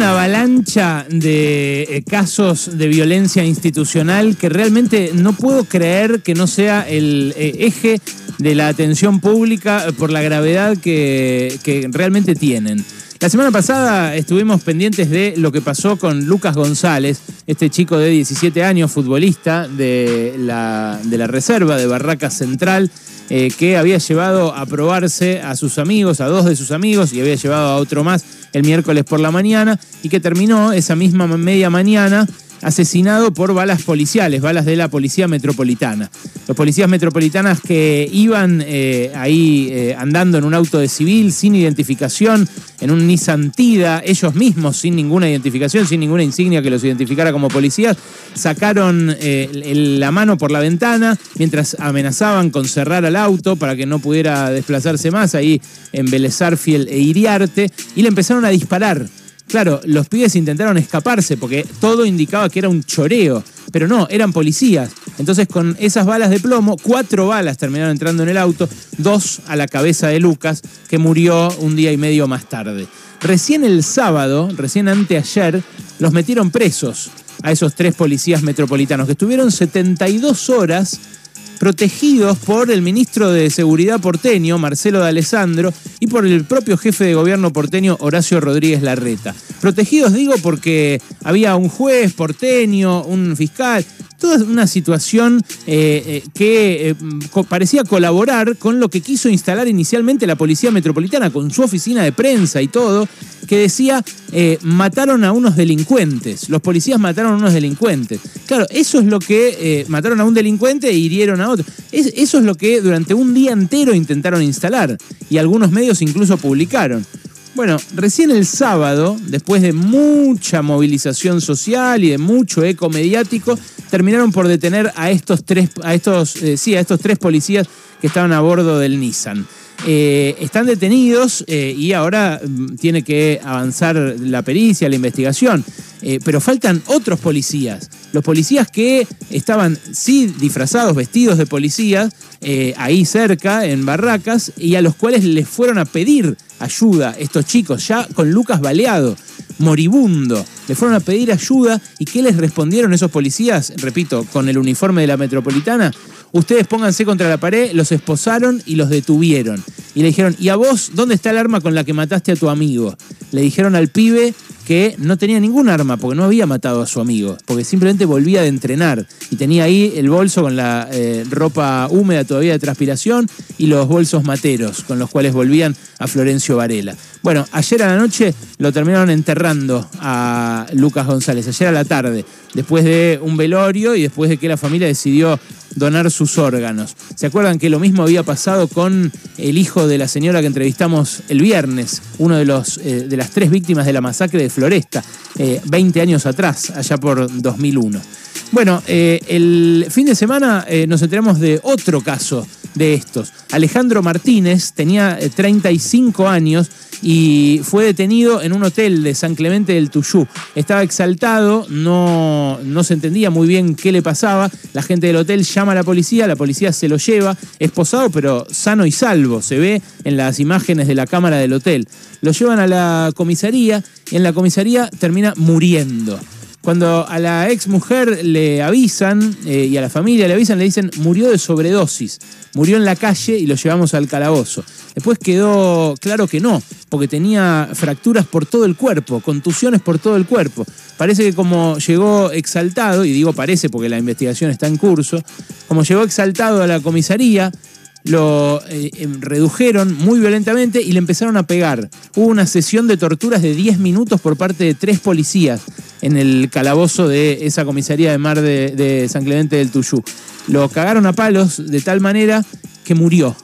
una avalancha de eh, casos de violencia institucional que realmente no puedo creer que no sea el eh, eje de la atención pública por la gravedad que, que realmente tienen. La semana pasada estuvimos pendientes de lo que pasó con Lucas González, este chico de 17 años, futbolista de la, de la reserva de Barraca Central, eh, que había llevado a probarse a sus amigos, a dos de sus amigos, y había llevado a otro más el miércoles por la mañana, y que terminó esa misma media mañana asesinado por balas policiales, balas de la Policía Metropolitana. Los policías metropolitanas que iban eh, ahí eh, andando en un auto de civil sin identificación, en un Nissan Tida, ellos mismos sin ninguna identificación, sin ninguna insignia que los identificara como policías, sacaron eh, la mano por la ventana mientras amenazaban con cerrar al auto para que no pudiera desplazarse más ahí en Belezarfiel e Iriarte y le empezaron a disparar Claro, los pibes intentaron escaparse porque todo indicaba que era un choreo, pero no, eran policías. Entonces con esas balas de plomo, cuatro balas terminaron entrando en el auto, dos a la cabeza de Lucas, que murió un día y medio más tarde. Recién el sábado, recién anteayer, los metieron presos a esos tres policías metropolitanos, que estuvieron 72 horas protegidos por el ministro de Seguridad porteño, Marcelo de Alessandro, y por el propio jefe de gobierno porteño, Horacio Rodríguez Larreta. Protegidos digo porque había un juez porteño, un fiscal, toda una situación eh, eh, que eh, parecía colaborar con lo que quiso instalar inicialmente la Policía Metropolitana, con su oficina de prensa y todo, que decía, mataron a unos delincuentes, los policías mataron a unos delincuentes. Claro, eso es lo que mataron a un delincuente e hirieron a otro. eso es lo que durante un día entero intentaron instalar y algunos medios incluso publicaron. Bueno, recién el sábado, después de mucha movilización social y de mucho eco mediático, terminaron por detener a estos tres, a estos, eh, sí, a estos tres policías que estaban a bordo del Nissan. Eh, están detenidos eh, y ahora mm, tiene que avanzar la pericia, la investigación. pero faltan otros policías. Los policías que estaban, sí, disfrazados, vestidos de policías, ahí cerca, en barracas, y a los cuales les fueron a pedir ayuda estos chicos, ya con Lucas baleado, moribundo. Le fueron a pedir ayuda y ¿qué les respondieron esos policías? Repito, con el uniforme de la metropolitana. Ustedes pónganse contra la pared, los esposaron y los detuvieron. Y le dijeron, ¿y a vos dónde está el arma con la que mataste a tu amigo? Le dijeron al pibe que no tenía ningún arma porque no había matado a su amigo, porque simplemente volvía de entrenar y tenía ahí el bolso con la eh, ropa húmeda todavía de transpiración y los bolsos materos con los cuales volvían a Florencio Varela. Bueno, ayer a la noche lo terminaron enterrando a Lucas González, ayer a la tarde, después de un velorio y después de que la familia decidió donar sus órganos. ¿Se acuerdan que lo mismo había pasado con el hijo de la señora que entrevistamos el viernes, uno de, los, eh, de las tres víctimas de la masacre de Floresta, 20 eh, años atrás, allá por 2001? Bueno, eh, el fin de semana nos enteramos de otro caso de estos. Alejandro Martínez tenía 35 años y fue detenido en un hotel de San Clemente del Tuyú. Estaba exaltado, no, no se entendía muy bien qué le pasaba. La gente del hotel llama a la policía, la policía se lo lleva, esposado pero sano y salvo, se ve en las imágenes de la cámara del hotel. Lo llevan a la comisaría y en la comisaría termina muriendo. Cuando a la ex mujer le avisan eh, y a la familia le avisan, le dicen murió de sobredosis, murió en la calle y lo llevamos al calabozo. Después quedó claro que no, porque tenía fracturas por todo el cuerpo, contusiones por todo el cuerpo. Parece que como llegó exaltado, y digo parece porque la investigación está en curso, como llegó exaltado a la comisaría, lo eh, em, redujeron muy violentamente y le empezaron a pegar. Hubo una sesión de torturas de 10 minutos por parte de tres policías en el calabozo de esa comisaría de mar de, San Clemente del Tuyú. Lo cagaron a palos de tal manera que murió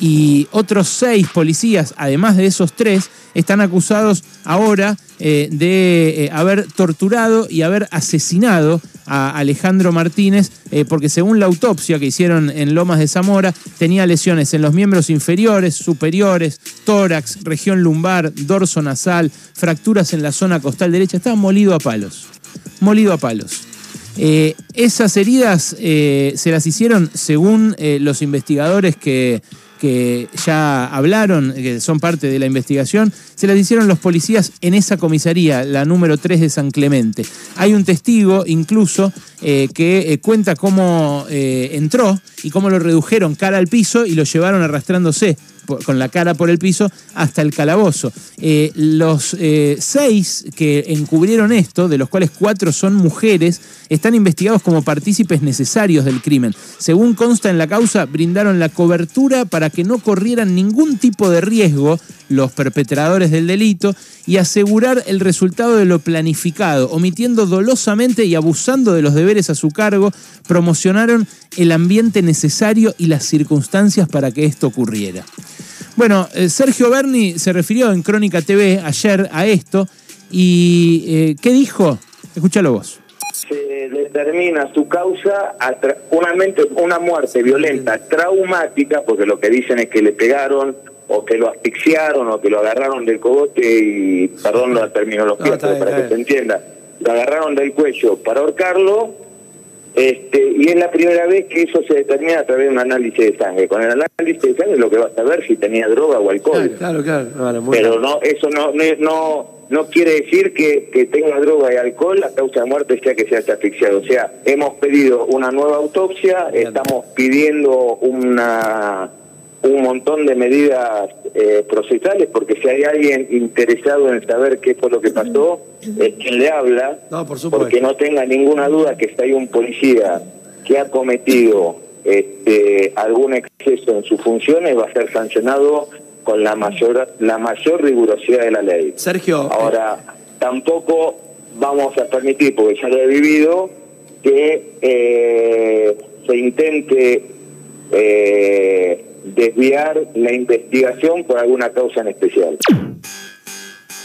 y otros seis policías, además de esos tres, están acusados ahora eh, de eh, haber torturado y haber asesinado a Alejandro Martínez, eh, porque según la autopsia que hicieron en Lomas de Zamora, tenía lesiones en los miembros inferiores, superiores, tórax, región lumbar, dorso nasal, fracturas en la zona costal derecha. Estaba molido a palos. Molido a palos. esas heridas se las hicieron según los investigadores que, que ya hablaron, que son parte de la investigación, se las hicieron los policías en esa comisaría, la número 3 de San Clemente. Hay un testigo incluso eh, que eh, cuenta cómo eh, entró y cómo lo redujeron cara al piso y lo llevaron arrastrándose con la cara por el piso hasta el calabozo. los seis que encubrieron esto, de los cuales cuatro son mujeres, están investigados como partícipes necesarios del crimen. Según consta en la causa, brindaron la cobertura para que no corrieran ningún tipo de riesgo los perpetradores del delito y asegurar el resultado de lo planificado, omitiendo dolosamente y abusando de los deberes a su cargo, promocionaron el ambiente necesario y las circunstancias para que esto ocurriera. Bueno, eh, Sergio Berni se refirió en Crónica TV ayer a esto y eh, ¿qué dijo? Escúchalo vos. Se determina su causa una, una muerte violenta, traumática, porque lo que dicen es que le pegaron o que lo asfixiaron o que lo agarraron del cogote y, perdón la terminología, para que se entienda, lo agarraron del cuello para ahorcarlo este, y es la primera vez que eso se determina a través de un análisis de sangre. Con el análisis de sangre lo que vas a ver si tenía droga o alcohol. Claro, claro. Pero no, eso no, no, no, quiere decir que, que tenga droga y alcohol la causa de muerte sea que sea asfixiado. O sea, hemos pedido una nueva autopsia, estamos pidiendo una un montón de medidas eh, procesales, porque si hay alguien interesado en saber qué fue lo que pasó, es quien le habla, porque no tenga ninguna duda que si hay un policía que ha cometido este, algún exceso en sus funciones, va a ser sancionado con la mayor, la mayor rigurosidad de la ley. Sergio. Ahora, tampoco vamos a permitir, porque ya lo he vivido, que eh, se intente... Eh, desviar la investigación por alguna causa en especial.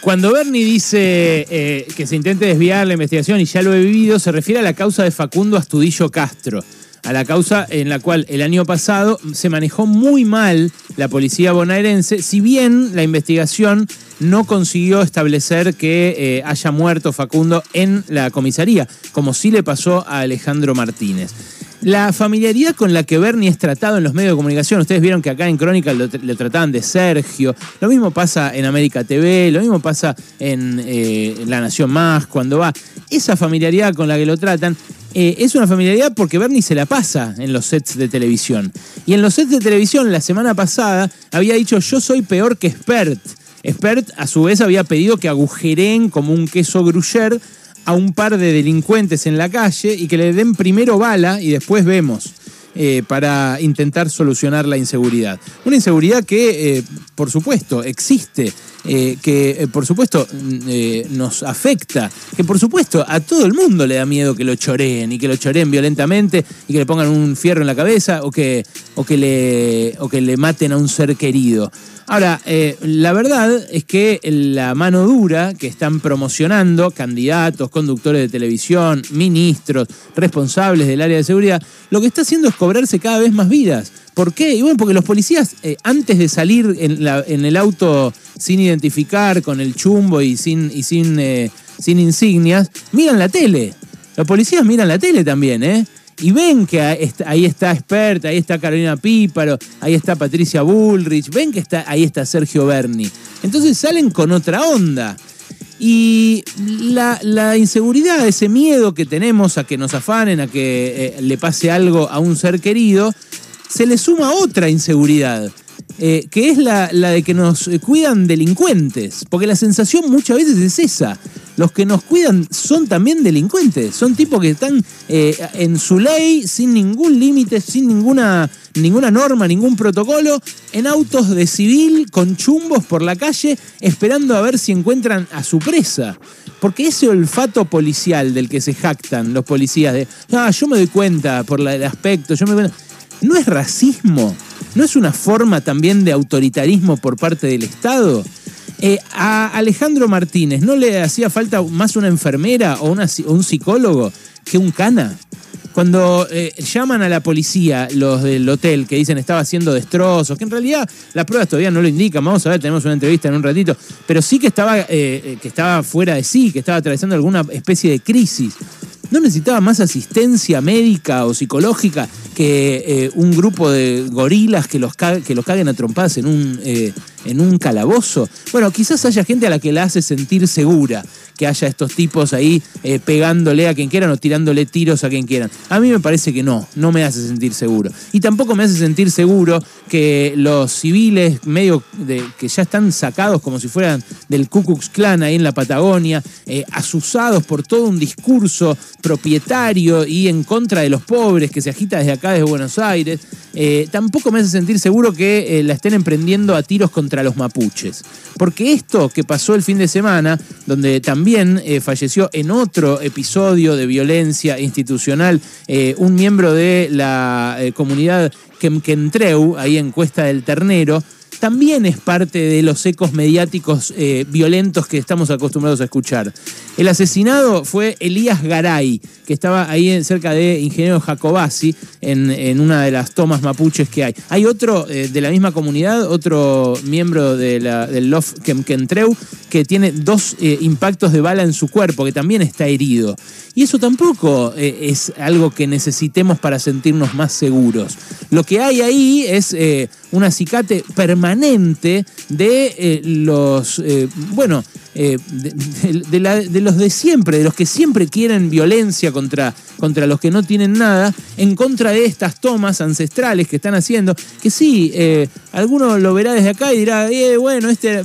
Cuando Bernie dice eh, que se intente desviar la investigación, y ya lo he vivido, se refiere a la causa de Facundo Astudillo Castro, a la causa en la cual el año pasado se manejó muy mal la policía bonaerense, si bien la investigación no consiguió establecer que eh, haya muerto Facundo en la comisaría, como sí le pasó a Alejandro Martínez. La familiaridad con la que Bernie es tratado en los medios de comunicación, ustedes vieron que acá en Crónica lo, trataban de Sergio, lo mismo pasa en América TV, lo mismo pasa en eh, La Nación Más, cuando va. Esa familiaridad con la que lo tratan eh, es una familiaridad porque Bernie se la pasa en los sets de televisión. Y en los sets de televisión la semana pasada había dicho yo soy peor que Spert. Spert a su vez había pedido que agujeren como un queso gruyère a un par de delincuentes en la calle y que le den primero bala y después vemos. Eh, para intentar solucionar la inseguridad. Una inseguridad que, eh, por supuesto, existe, eh, que por supuesto mm, nos afecta, que por supuesto a todo el mundo le da miedo que lo choreen y que lo choreen violentamente y que le pongan un fierro en la cabeza o que, o que, le, o que le maten a un ser querido. Ahora, eh, la verdad es que la mano dura que están promocionando candidatos, conductores de televisión, ministros, responsables del área de seguridad, lo que está haciendo es cobrarse cada vez más vidas. ¿Por qué? Y bueno, porque los policías, eh, antes de salir en, el auto sin identificar, con el chumbo y eh, sin insignias, miran la tele. Los policías miran la tele también, ¿eh? y ven que ahí está Expert, ahí está Carolina Píparo, ahí está Patricia Bullrich, ven que está, ahí está Sergio Berni. Entonces salen con otra onda. Y la, inseguridad, ese miedo que tenemos a que nos afanen, a que eh, le pase algo a un ser querido, se le suma otra inseguridad. Eh, que es la, de que nos cuidan delincuentes, porque la sensación muchas veces es esa los que nos cuidan son también delincuentes, son tipos que están eh, en su ley, sin ningún límite, sin ninguna, ninguna norma, ningún protocolo, en autos de civil, con chumbos por la calle, esperando a ver si encuentran a su presa. Porque ese olfato policial del que se jactan los policías de, ah, yo me doy cuenta por el aspecto, yo me doy cuenta, ¿no es racismo? ¿No es una forma también de autoritarismo por parte del Estado? Eh, a Alejandro Martínez, ¿no le hacía falta más una enfermera o, un psicólogo que un cana? Cuando eh, llaman a la policía los del hotel que dicen estaba haciendo destrozos, que en realidad las pruebas todavía no lo indican, vamos a ver, tenemos una entrevista en un ratito, pero sí que estaba, eh, que estaba fuera de sí, que estaba atravesando alguna especie de crisis. no necesitaba más asistencia médica o psicológica que eh, un grupo de gorilas que los, que los caguen a trompadas en un, eh, en un calabozo. Bueno, quizás haya gente a la que la hace sentir segura que haya estos tipos ahí eh, pegándole a quien quieran o tirándole tiros a quien quieran. A mí me parece que no, no me hace sentir seguro. Y tampoco me hace sentir seguro que los civiles medio que ya están sacados como si fueran del Ku Klux ahí en la Patagonia, eh, asusados por todo un discurso propietario y en contra de los pobres que se agita desde acá, desde Buenos Aires, eh, tampoco me hace sentir seguro que la estén emprendiendo a tiros contra los mapuches. Porque esto que pasó el fin de semana, donde también eh, falleció en otro episodio de violencia institucional eh, un miembro de la eh, comunidad Kemkentreu, ahí en Cuesta del Ternero, también es parte de los ecos mediáticos eh, violentos que estamos acostumbrados a escuchar. El asesinado fue Elías Garay, que estaba ahí cerca de Ingeniero Jacobasi, en, una de las tomas mapuches que hay. Hay otro eh, de la misma comunidad, otro miembro de la, del Lof Kemkentreu, que tiene dos eh, impactos de bala en su cuerpo, que también está herido. Y eso tampoco es algo que necesitemos para sentirnos más seguros. Lo que hay ahí es un acicate permanente de eh, los, eh, bueno, eh, de, los de siempre, de los que siempre quieren violencia contra, contra los que no tienen nada, en contra de estas tomas ancestrales que están haciendo, que sí, alguno lo verá desde acá y dirá, bueno, este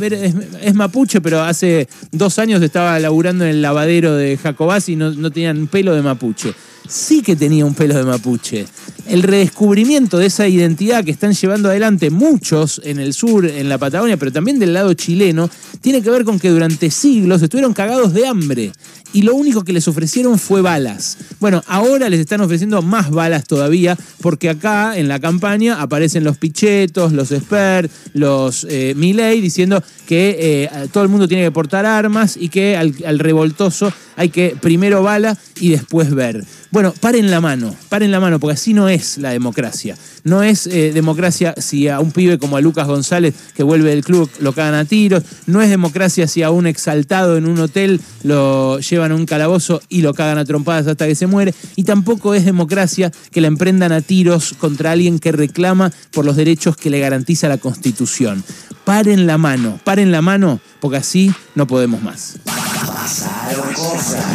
es, mapuche, pero hace dos años estaba laburando en el lavadero de Jacobás y no, no tenían pelo de mapuche sí que tenía un pelo de mapuche. El redescubrimiento de esa identidad que están llevando adelante muchos en el sur, en la Patagonia, pero también del lado chileno, tiene que ver con que durante siglos estuvieron cagados de hambre y lo único que les ofrecieron fue balas. Bueno, ahora les están ofreciendo más balas todavía porque acá en la campaña aparecen los pichetos, los Esper, los eh, diciendo que eh, todo el mundo tiene que portar armas y que al revoltoso hay que primero bala y después ver. Bueno, paren la mano, paren la mano, porque así no es la democracia. No es eh, democracia si a un pibe como a Lucas González que vuelve del club lo cagan a tiros. No es democracia si a un exaltado en un hotel lo llevan a un calabozo y lo cagan a trompadas hasta que se muere. Y tampoco es democracia que la emprendan a tiros contra alguien que reclama por los derechos que le garantiza la Constitución. Paren la mano, paren la mano, porque así no podemos más.